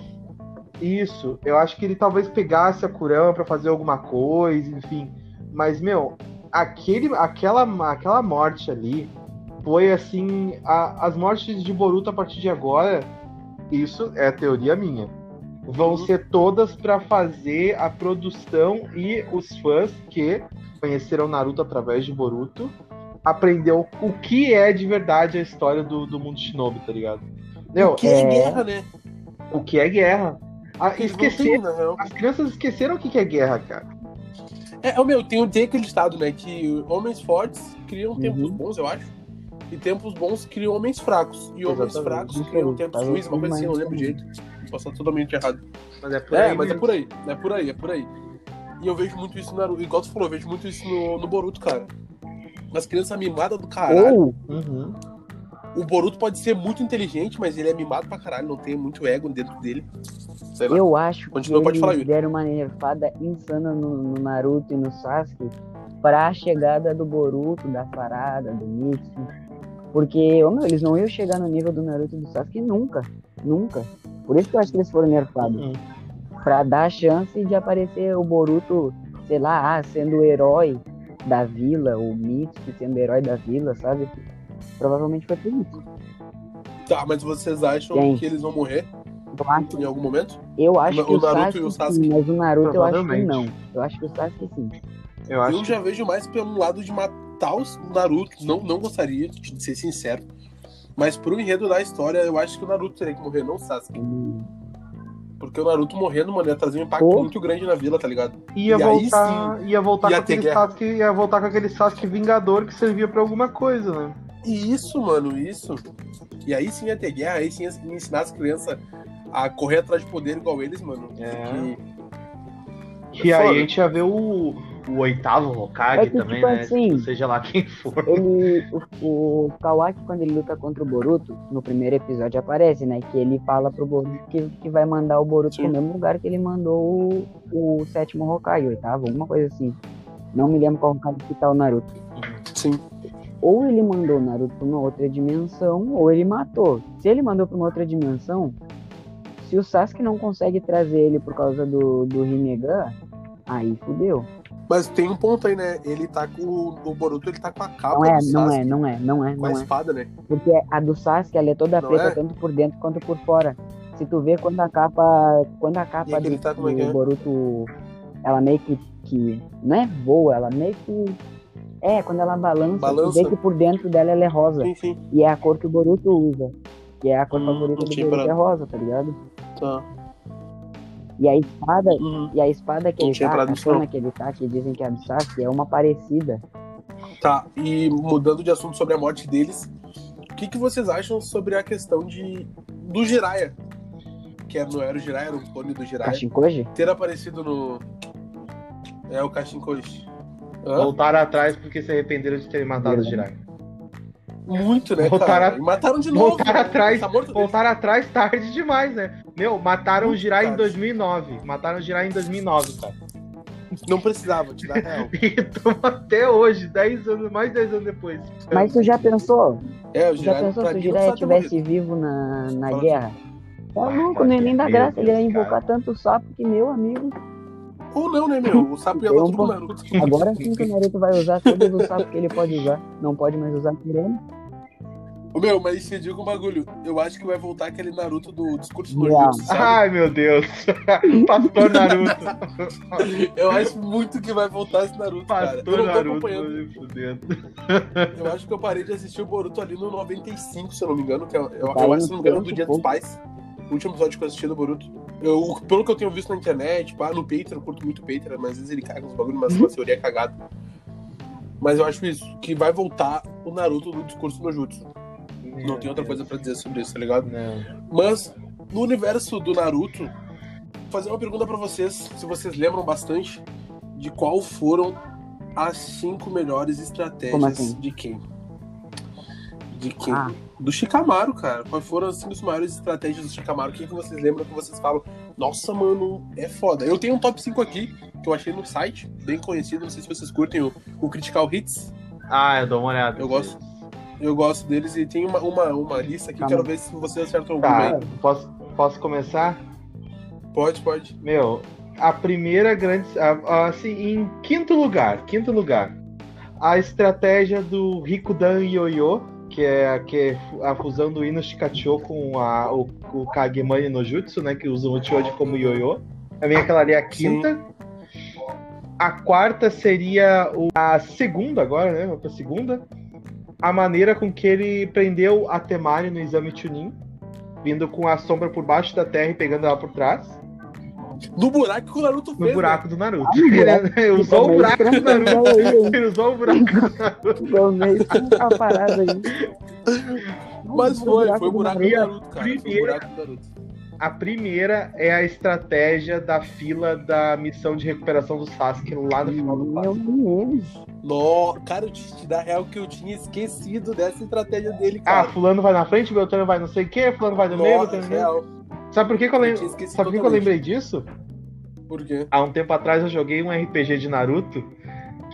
isso. Eu acho que ele talvez pegasse a Kurama pra fazer alguma coisa, enfim. Mas, meu, aquele, aquela, aquela morte ali foi assim. a- as mortes de Boruto a partir de agora, isso é teoria minha. Vão Uhum. ser todas pra fazer a produção e os fãs que conheceram Naruto através de Boruto aprendeu o que é de verdade a história do, do mundo Shinobi, tá ligado? Meu, O que é, é- guerra, né? o que é guerra? Ah, esquecer, as crianças esqueceram o que é guerra, cara. É, ô, meu, tem, tem aquele estado, né? Que homens fortes criam Uhum. tempos bons, eu acho. E tempos bons criam homens fracos. E homens Exatamente. fracos criam tempos tá ruins, uma coisa assim, eu lembro direito. Posso estar totalmente errado. Mas é por É, aí mas é mesmo. por aí. É por aí, é por aí. E eu vejo muito isso no Naruto. Igual tu falou, eu vejo muito isso no, no Boruto, cara. As crianças mimadas do caralho. Ou, Uhum. O Boruto pode ser muito inteligente, mas ele é mimado pra caralho, não tem muito ego dentro dele. Sei lá. eu acho Continua, que pode falar, eles deram uma nerfada insana no, no Naruto e no Sasuke pra chegada do Boruto, da parada, do Mitsu. Porque, ô, meu, eles não iam chegar no nível do Naruto e do Sasuke nunca. Nunca. Por isso que eu acho que eles foram nerfados. Uhum. Pra dar a chance de aparecer o Boruto, sei lá, ah, sendo o herói da vila, o Mitsuki sendo o herói da vila, sabe? Provavelmente foi por isso. Tá, mas vocês acham Quem? que eles vão morrer Eu acho, em algum momento? eu acho O que o Naruto Sasuke, e o Sasuke? sim, mas o Naruto eu acho que não. Eu acho que o Sasuke sim. Eu acho Eu já vejo mais pelo lado de matar os Naruto. Não, não gostaria, de ser sincero. Mas pro enredo da história, eu acho que o Naruto teria que morrer, não o Sasuke. Porque o Naruto morrendo, mano, ia trazer um impacto muito grande na vila, tá ligado? Ia E aí voltar, ia voltar ia com aquele guerra. Sasuke, ia voltar com aquele Sasuke vingador que servia pra alguma coisa, né? E isso, mano, isso. E aí sim ia ter guerra, aí sim ia ensinar as crianças a correr atrás de poder igual eles, mano. É. Que- E aí a gente ia ver o, o oitavo Hokage É que, também, tipo né? assim, Seja lá quem for. Ele, o, o Kawaki, quando ele luta contra o Boruto, no primeiro episódio aparece, né? Que ele fala pro Boruto que, que vai mandar o Boruto Sim. pro mesmo lugar que ele mandou o, o sétimo Hokage, o oitavo, alguma coisa assim. Não me lembro qual Hokage que tá o Naruto. Sim. Ou ele mandou o Naruto pra uma outra dimensão, ou ele matou. Se ele mandou pra uma outra dimensão, se o Sasuke não consegue trazer ele por causa do, do Rinnegan, aí fudeu. Mas tem um ponto aí, né? Ele tá com. O Boruto, ele tá com a capa Não é, não é, não é, não é, com a não é. espada, né? Porque a do Sasuke, ela é toda Não preta, é? tanto por dentro quanto por fora. Se tu vê quando a capa. Quando a capa aquele do, tá é do é? Boruto. Ela meio que, que. Não é voa, ela meio que. É, quando ela balança, Balança. tu vê que por dentro dela ela é rosa. Enfim, E é a cor que o Boruto usa. Que é a cor Hum, favorita do Boruto, é parado. rosa, tá ligado? tá. E a espada, Uhum. e a espada que ele tá, a katana que ele tá, que dizem que é a do Sasuke, é uma parecida. Tá, e mudando de assunto sobre a morte deles, o que, que vocês acham sobre a questão de do Jiraiya? Que era, não era o Jiraiya, era o clone do Jiraiya. Kashinkoji? Ter aparecido no. É o Kashinkoji. Voltaram atrás porque se arrependeram de terem matado o Jiraiya. Muito, né, Voltaram cara? E mataram de novo. Voltaram atrás, Tá voltaram atrás tarde demais, né? Meu, mataram o Jiraiya em tarde. 2009. Mataram o Jiraiya em 2009, cara. Não precisava, te dar real. E estamos até hoje, 10 anos, mais 10 anos depois. Mas tu já pensou? É, o Já Jiraiya, pensou se o Jiraiya ter estivesse vivo na, na Fala. guerra? Tá louco, não ia nem meu graça. Ele ia Deus, invocar cara. tanto sapo que, meu amigo. Ou não, né, meu? O sapo ia tudo pro Naruto. Agora sim que o Naruto vai usar todos os sapos que ele pode usar. Não pode mais usar por ano. Ô, Meu, mas te digo um bagulho. Eu acho que vai voltar aquele Naruto do discurso sabe? Ai, meu Deus. Pastor Naruto. Eu acho muito que vai voltar esse Naruto, cara. Eu Pastor não tô Naruto. Eu acho que eu parei de assistir o Boruto ali no 95, se eu não me engano. Que eu, eu, eu aí acho, se não me engano, do Dia dos Pais. O último episódio que eu assisti do Boruto. Eu, pelo que eu tenho visto na internet, pá, no Patreon, eu curto muito o Patreon, mas às vezes ele caga uns bagulho, mas uma teoria cagada. Mas eu acho isso, que vai voltar o Naruto do discurso no Jutsu. Não tem outra coisa pra dizer sobre isso, tá ligado? Não. Mas, no universo do Naruto, vou fazer uma pergunta pra vocês, se vocês lembram bastante, de qual foram as cinco melhores Como estratégias assim? de quem? De quem? Ah, Do Shikamaru, cara. Quais foram as cinco maiores estratégias do Shikamaru? O que, que vocês lembram que vocês falam? Nossa, mano, é foda. Eu tenho um top 5 aqui, que eu achei no site, bem conhecido. Não sei se vocês curtem o, o Critical Hits. Ah, eu dou uma olhada. Eu gosto. Eu gosto deles e tem uma, uma, uma lista aqui. Tá quero bom. ver se vocês acertam alguma Tá, aí. posso, posso começar? Pode, pode. Meu, a primeira grande. a- a- Assim, em quinto lugar, quinto lugar, a estratégia do Rikudan Yoyo, que é, que é a fusão do Ino Shikacho com a, o, o Kagemani no Jutsu, né? Que usa o Choji como Yoyo. Pra mim, aquela ali é a quinta. A quarta seria o- a segunda agora, né? Vamos pra segunda. A maneira com que ele prendeu a Temari no exame Chunin, vindo com a sombra por baixo da terra e pegando ela por trás. No buraco que o Naruto fez. No né? buraco do Naruto. Ah. Ele usou o buraco do Naruto. Ele usou o buraco do Naruto. Mas foi, foi o buraco do Naruto. Cara. Foi o buraco do Naruto. A primeira é a estratégia da fila da missão de recuperação do Sasuke lá no final do Meu passo. Deus. No, cara, eu te, te dar real que eu tinha esquecido dessa estratégia dele, Ah, cara. fulano vai na frente, Beltrano vai não sei o que, fulano vai no meio, Beltrano no meio. Sabe por que, que eu esquecido Sabe por que, eu lembrei disso? Por quê? Há um tempo atrás eu joguei um RPG de Naruto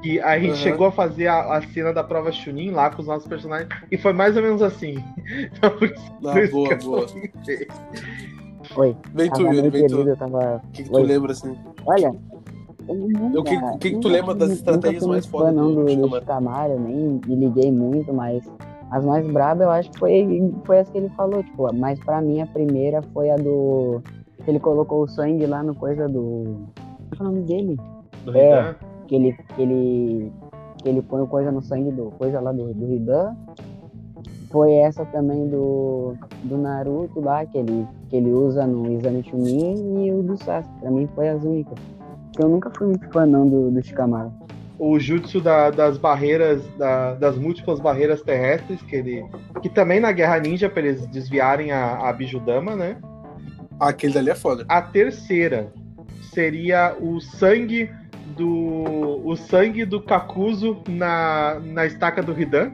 Que a gente Uhum. chegou a fazer a, a cena da prova Chunin lá com os nossos personagens. E foi mais ou menos assim. Então, Ah, boa, boa. Oi, Vem tu, Yuri, tu. eu tava. O que, que tu lembra, assim? Olha. O que- o que que tu lembra das estratégias mais fã, não, do do, eu nem me liguei muito, mas as mais brabas eu acho que foi, foi as que ele falou, tipo, mas pra mim a primeira foi a do. que ele colocou o sangue lá no coisa do. Qual é o nome dele? Do É. Ridan. Que ele. Que ele. Que ele põe coisa no sangue do. coisa lá do, do Hidan. Foi essa também do. do Naruto lá, que ele, que ele usa no exame Chunin e o do Sasuke. Pra mim foi as únicas. Porque eu nunca fui muito fã não do, do Shikamaru. o jutsu da- das barreiras, da- das múltiplas barreiras terrestres, que ele. Que também na Guerra Ninja, pra eles desviarem a, a Bijudama, né? Ah, aquele dali é foda. A terceira seria o sangue do. O sangue do Kakuzu na, na estaca do Hidan.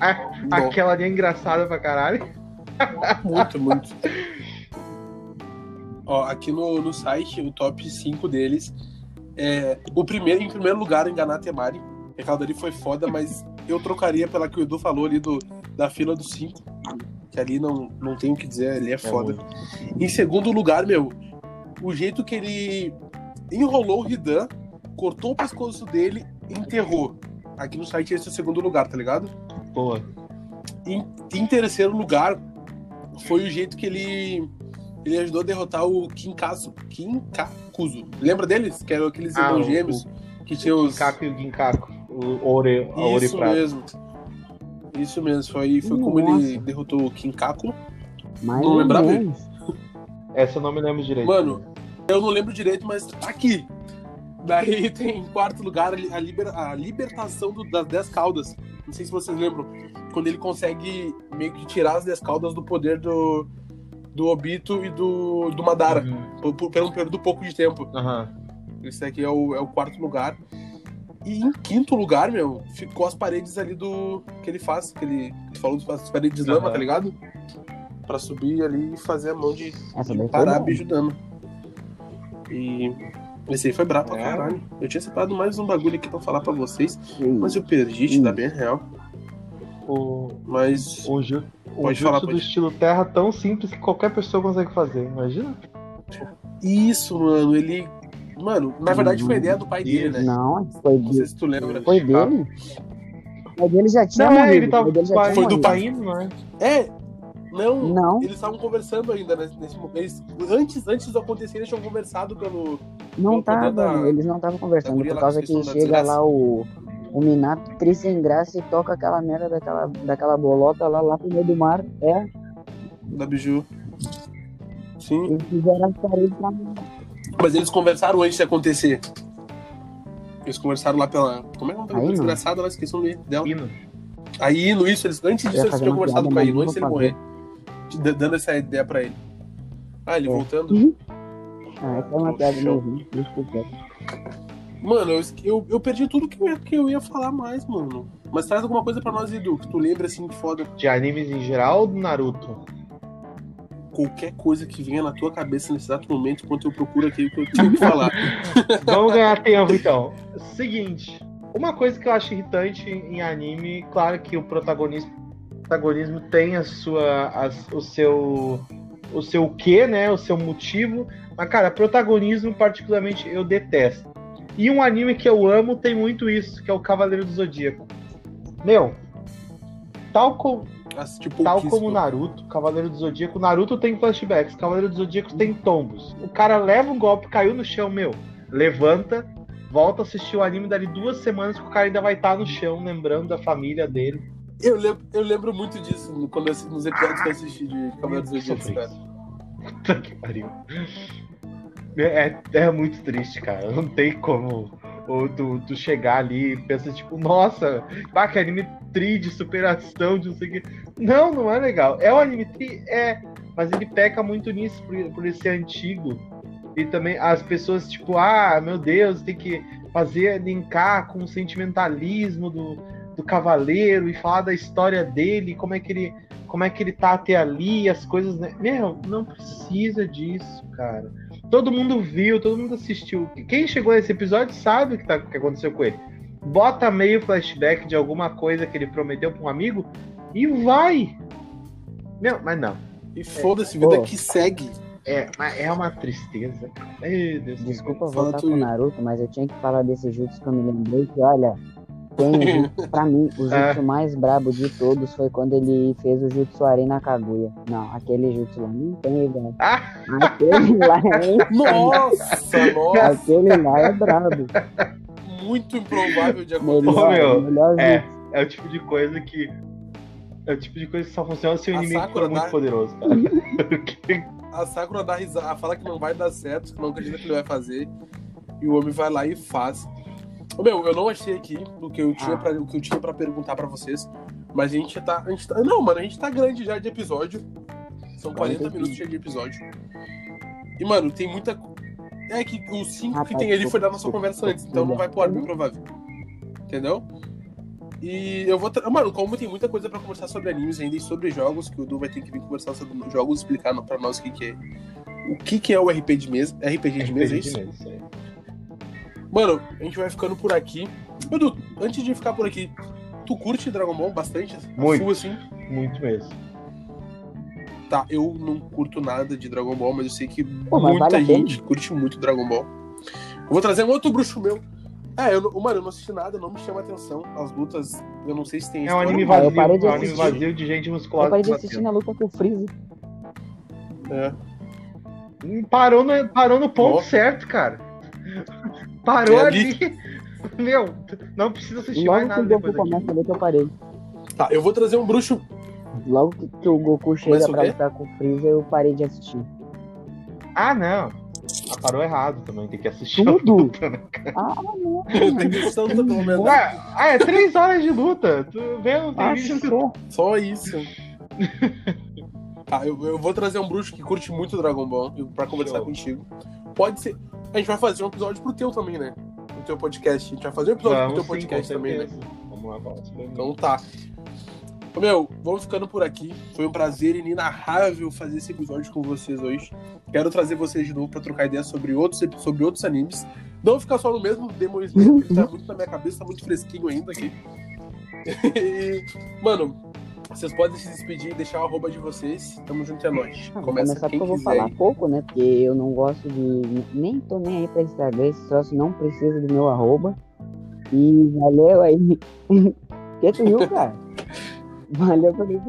A- aquela ali é engraçada pra caralho. muito, muito. Ó, aqui no, no site, o top 5 deles. É, o primeiro, em primeiro lugar, enganar Temari. Aquela dali foi foda, mas eu trocaria pela que o Edu falou ali do, da fila dos 5. Que ali não, não tem o que dizer, ali é foda. Em segundo lugar, meu, o jeito que ele enrolou o Ridan, cortou o pescoço dele e enterrou. Aqui no site esse é o segundo lugar, tá ligado? Boa. Em, em terceiro lugar, foi o jeito que ele ele ajudou a derrotar o Kinkazu. Kinkakuzo. Lembra deles? Que eram aqueles Ah, irmãos o- gêmeos que tinham os. Ginkaku e o Ginkaku. O Ore, a Ore Isso Prata. mesmo. Isso mesmo. Foi, foi como ele derrotou o Kinkaku. Mais Não lembrava. Essa eu não me lembro direito. Mano, eu não lembro direito, mas tá aqui. Daí tem em quarto lugar a, liber- a libertação do- das 10 caudas. Não sei se vocês lembram. Quando ele consegue meio que tirar as 10 caudas do poder do, do Obito e do, do Madara. Uhum. Por, por, por um período pouco de tempo. Aham. Esse aqui é o, é o quarto lugar. E em quinto lugar, meu, ficou as paredes ali do. que ele faz. Que ele. que falou das paredes de lama, Aham. tá ligado? Pra subir ali e fazer a mão de, Essa de parar dama. E. Esse aí foi brabo pra É. caralho. Eu tinha separado mais um bagulho aqui pra falar pra vocês, Sim. mas eu perdi, te Hum. dá bem real. O, Mas. o, ju, o falar, do pode. estilo terra tão simples que qualquer pessoa consegue fazer. Imagina? Isso, mano, ele. Mano, na verdade foi a ideia do pai dele, né? Não, foi Não sei dele. se tu lembra. Foi dele? O pai dele já tinha Não, é, morrido. ele tava pai dele já tinha Foi do pai. não é? É! Não, Não. eles estavam conversando ainda nesse, nesse momento. Antes, antes do acontecer, eles tinham conversado pelo. Não tava, da- eles não estavam conversando, por causa que chega lá o, o Minato triste sem graça e toca aquela merda daquela, daquela bolota lá, lá pro meio do mar. É, Da Biju. Sim. eles fizeram pra Mas eles conversaram antes de acontecer. Eles conversaram lá pela. Como é que é não. desgraçada? Ela esqueci o nome dela. Hino. Aí, no isso, eles, antes disso, eles tinham uma conversado com ele, mas antes dele vou morrer. Dando essa ideia pra ele. Ah, ele É. voltando. Uhum. Ah, essa é uma Pô, piada show. mesmo. Desculpa. Mano, eu, eu, eu perdi tudo que eu, ia, que eu ia falar mais, mano. Mas traz alguma coisa pra nós, Edu, que tu lembra assim que foda. De animes em geral ou do Naruto? Qualquer coisa que venha na tua cabeça nesse exato momento, enquanto eu procuro aqui o que eu tenho que falar. Vamos ganhar tempo então. Seguinte, uma coisa que eu acho irritante em anime, claro que o protagonismo, protagonismo tem a sua, as- o seu, o seu quê, né, o seu motivo. Mas cara, protagonismo particularmente eu detesto. E um anime que eu amo tem muito isso, que é o Cavaleiro do Zodíaco. Meu, tal como Tal como Naruto, Cavaleiro do Zodíaco, Naruto tem flashbacks, Cavaleiro do Zodíaco tem tombos. O cara leva um golpe, caiu no chão, meu, levanta, volta a assistir o anime dali duas semanas que o cara ainda vai estar no chão, lembrando da família dele. Eu lembro, eu lembro muito disso quando eu, nos episódios que eu assisti de Cavaleiro dos Zodíacos, Sofri. cara. Puta que pariu. É, é muito triste, cara. Não tem como ou tu, tu chegar ali e pensar, tipo, nossa, bah, que anime tri de superação, de não sei o que. Não, não é legal. É um anime tri, é, mas ele peca muito nisso por, por ser antigo. E também as pessoas, tipo, ah, meu Deus, tem que fazer, linkar com o sentimentalismo do, do cavaleiro e falar da história dele, como é que ele como é que ele tá até ali, as coisas. Né? Meu, não precisa disso, cara. Todo mundo viu, todo mundo assistiu. Quem chegou nesse episódio sabe o que, tá, que aconteceu com ele. bota meio flashback de alguma coisa que ele prometeu pra um amigo e vai. Meu, mas não. E foda-se, vida Pô. que segue. É, mas é uma tristeza. Meu Deus. Desculpa Fala voltar tu, pro. Naruto, mas eu tinha que falar desse jutsu que eu me lembrei que, olha, tem um jutsu, pra mim, o jutsu É. mais brabo de todos foi quando ele fez o jutsu Arena Kaguya. Não, aquele jutsu lá não tem igual. Ah! Aquele lá é Nossa, nossa. Aquele lá é brabo. Muito improvável de acontecer. Melhor, meu, melhor é. É o tipo de coisa que. É o tipo de coisa que só funciona se o A inimigo Sakura for muito dá- poderoso, cara. A Sakura dá risada, fala que não vai dar certo, que não acredita que ele vai fazer. E o homem vai lá e faz. Ô, Meu, eu não achei aqui o que eu tinha, Ah. pra, o que eu tinha pra perguntar pra vocês. Mas a gente tá. A gente tá. Não, mano, a gente tá grande já de episódio. São 40 40 minutos de episódio. E, mano, tem muita. É que os 5 Ah, que tem ali foi da nossa conversa antes, então não vai pro ar, bem provável. Entendeu? E eu vou. tra- Mano, como tem muita coisa pra conversar sobre animes ainda e sobre jogos, que o Du vai ter que vir conversar sobre jogos, explicar pra nós o que, que é. O que, que é o RPG de mesa? RPG de mesa, é isso? Isso aí. Mano, a gente vai ficando por aqui. Ô, Du, antes de ficar por aqui, tu curte Dragon Ball bastante? Muito. Full, assim? Muito mesmo. Tá, eu não curto nada de Dragon Ball, mas eu sei que Pô, muita vale gente curte muito Dragon Ball. Eu vou trazer um outro bruxo meu. É, eu, mano, eu não assisti nada, não me chama atenção. As lutas, eu não sei se tem É um anime Ah, eu vazio. de É um anime vazio de gente Eu musculosa. parei de assistir na luta com o Freeza. É. Hum, Parou no, parou no ponto Nossa. certo, cara. Parou É ali. ali. Meu, não precisa assistir mais Logo que nada o Goku começa a luta, eu parei. Tá, eu vou trazer um bruxo. Logo que, que o Goku chega Começa pra lutar com o Freeza, eu parei de assistir. Ah, não. Ah, parou errado também, tem que assistir. Tudo? a luta, né? Ah, não. Tem que ser pelo menos. Ué, ah, é três horas de luta. Tu vê, não tem Ah, só. Só isso. Tá, eu, eu vou trazer um bruxo que curte muito Dragon Ball pra conversar Show. contigo. Pode ser. A gente vai fazer um episódio pro teu também, né? Pro teu podcast. A gente vai fazer um episódio Vamos pro teu podcast também, né? Vamos lá, sobre Então tá. Meu, vamos ficando por aqui. Foi um prazer inenarrável fazer esse episódio com vocês hoje. Quero trazer vocês de novo pra trocar ideias sobre outros, sobre outros animes. Não ficar só no mesmo Demon Slayer, que tá muito na minha cabeça, tá muito fresquinho ainda aqui. E, mano, vocês podem se despedir e deixar o arroba de vocês. Tamo junto, é nóis. Ah, vou Começa começar quem porque eu vou quiser. falar aí. pouco, né? Porque eu não gosto de. Nem tô nem aí pra Instagram, esse troço não precisa do meu arroba. E valeu aí. que tu viu, cara? Valeu pelo,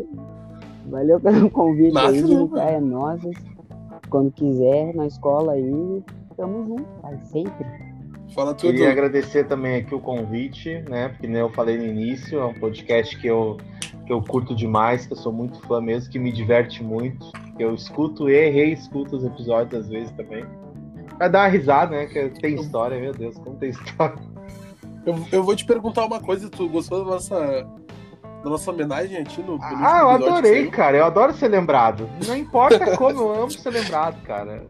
valeu pelo convite Massa, aí, não, cara. É nossas. Quando quiser, na escola aí, tamo junto, vai sempre. Fala tudo. Queria agradecer também aqui o convite, né? Porque nem eu falei no início, é um podcast que eu, que eu curto demais, que eu sou muito fã mesmo, que me diverte muito. Eu escuto e reescuto os episódios às vezes também. Pra dar uma risada, né? Que tem história, meu Deus, como tem história. Eu, eu vou te perguntar uma coisa, tu gostou da nossa, da nossa homenagem a ti no Ah, eu adorei, cara. Eu adoro ser lembrado. Não importa como, eu amo ser lembrado, cara.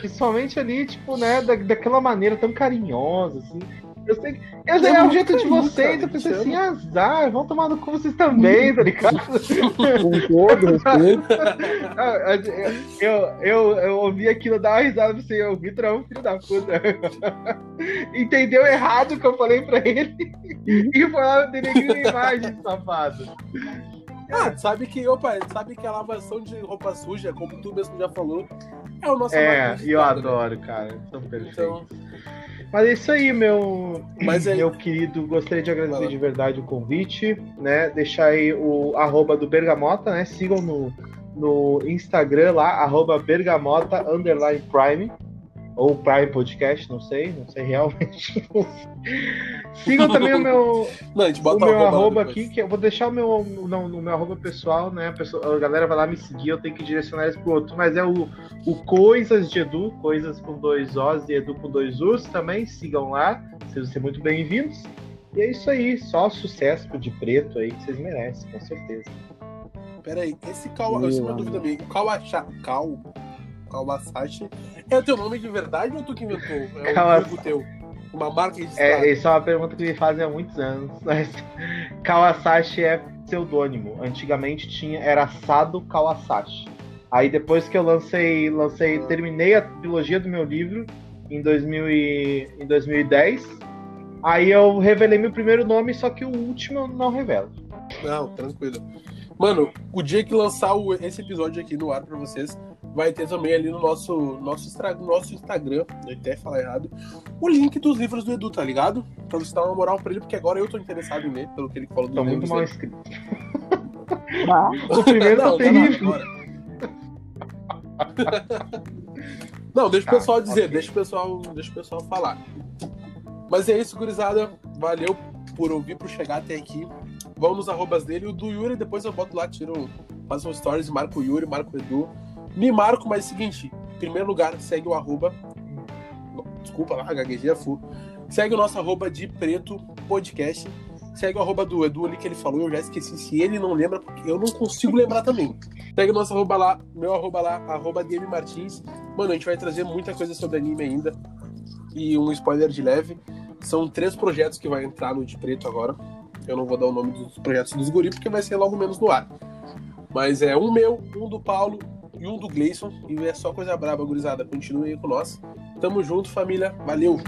Principalmente ali, tipo, né, da, daquela maneira tão carinhosa, assim. Eu sei que. Eu sei, É é o jeito de vocês. Eu pensei assim, azar, vão tomar no cu vocês também, tá ligado? Com todo respeito. Eu, eu, eu ouvi aquilo dar uma risada pra você, o Vitor é um filho da puta. Entendeu errado o que eu falei pra ele e foi lá denegrir a imagem, safado. Ah, sabe que, opa, sabe que a lavação de roupa suja, como tu mesmo já falou, é o nosso É, e eu né? adoro, cara. São perfeitos. Então, Mas é isso aí, meu, Mas é- meu querido. Gostaria de agradecer de verdade o convite, né? Deixar aí o arroba do Bergamota, né? Sigam no, no Instagram lá, arroba Bergamota underline Prime. Ou Prime Podcast, não sei, não sei realmente. Sigam também o meu, não, o meu arroba aqui, que eu vou deixar o meu, no, no meu arroba pessoal, né? A, pessoa- a galera vai lá me seguir, eu tenho que direcionar eles pro outro. Mas é o, o Coisas de Edu, Coisas com dois Os e Edu com dois Us também. Sigam lá, vocês vão ser muito bem-vindos. E é isso aí, só sucesso de preto aí que vocês merecem, com certeza. Pera aí, esse isso é uma dúvida minha. O Kawacha, Kaw, Kawasashi é o teu nome de verdade ou tu que inventou? É um jogo teu? Uma marca registrada? É, isso é uma pergunta que me fazem há muitos anos. Mas Kawasashi é pseudônimo. Antigamente tinha era Sado Kawasashi. Aí depois que eu lancei, lancei, terminei a trilogia do meu livro em 2000 e, em 2010, Aí eu revelei meu primeiro nome, só que o último eu não revelo. Não, tranquilo. Mano, o dia que lançar o, esse episódio aqui no ar pra vocês, vai ter também ali no nosso, nosso, nosso Instagram, eu até falar errado, o link dos livros do Edu, tá ligado? Pra você dar uma moral pra ele, porque agora eu tô interessado em ler, pelo que ele falou do Tô muito mal escrito. o primeiro tá não, tá terrível. Não, deixa o Tá, pessoal dizer, ok. deixa o pessoal, deixa o pessoal falar. Mas é isso, gurizada. Valeu por ouvir, por chegar até aqui. Vamos nos arrobas dele. O do Yuri, depois eu boto lá, tiro, faço um stories, marco o Yuri, marco o Edu. Me marco, mas é o seguinte, em primeiro lugar, segue o arroba. Desculpa lá, gaguejei full. Segue o nosso arroba de preto podcast. Segue o arroba do Edu ali que ele falou, eu já esqueci. Se ele não lembra, porque eu não consigo lembrar também. Segue o nosso arroba lá, meu arroba lá, arroba DM Martins. Mano, a gente vai trazer muita coisa sobre anime ainda. E um spoiler de leve. São três projetos que vai entrar no de preto agora. Eu não vou dar o nome dos projetos dos guri, porque vai ser logo menos no ar. Mas é um meu, um do Paulo e um do Gleison. E é só coisa braba, gurizada. Continue aí com nós. Tamo junto, família. Valeu!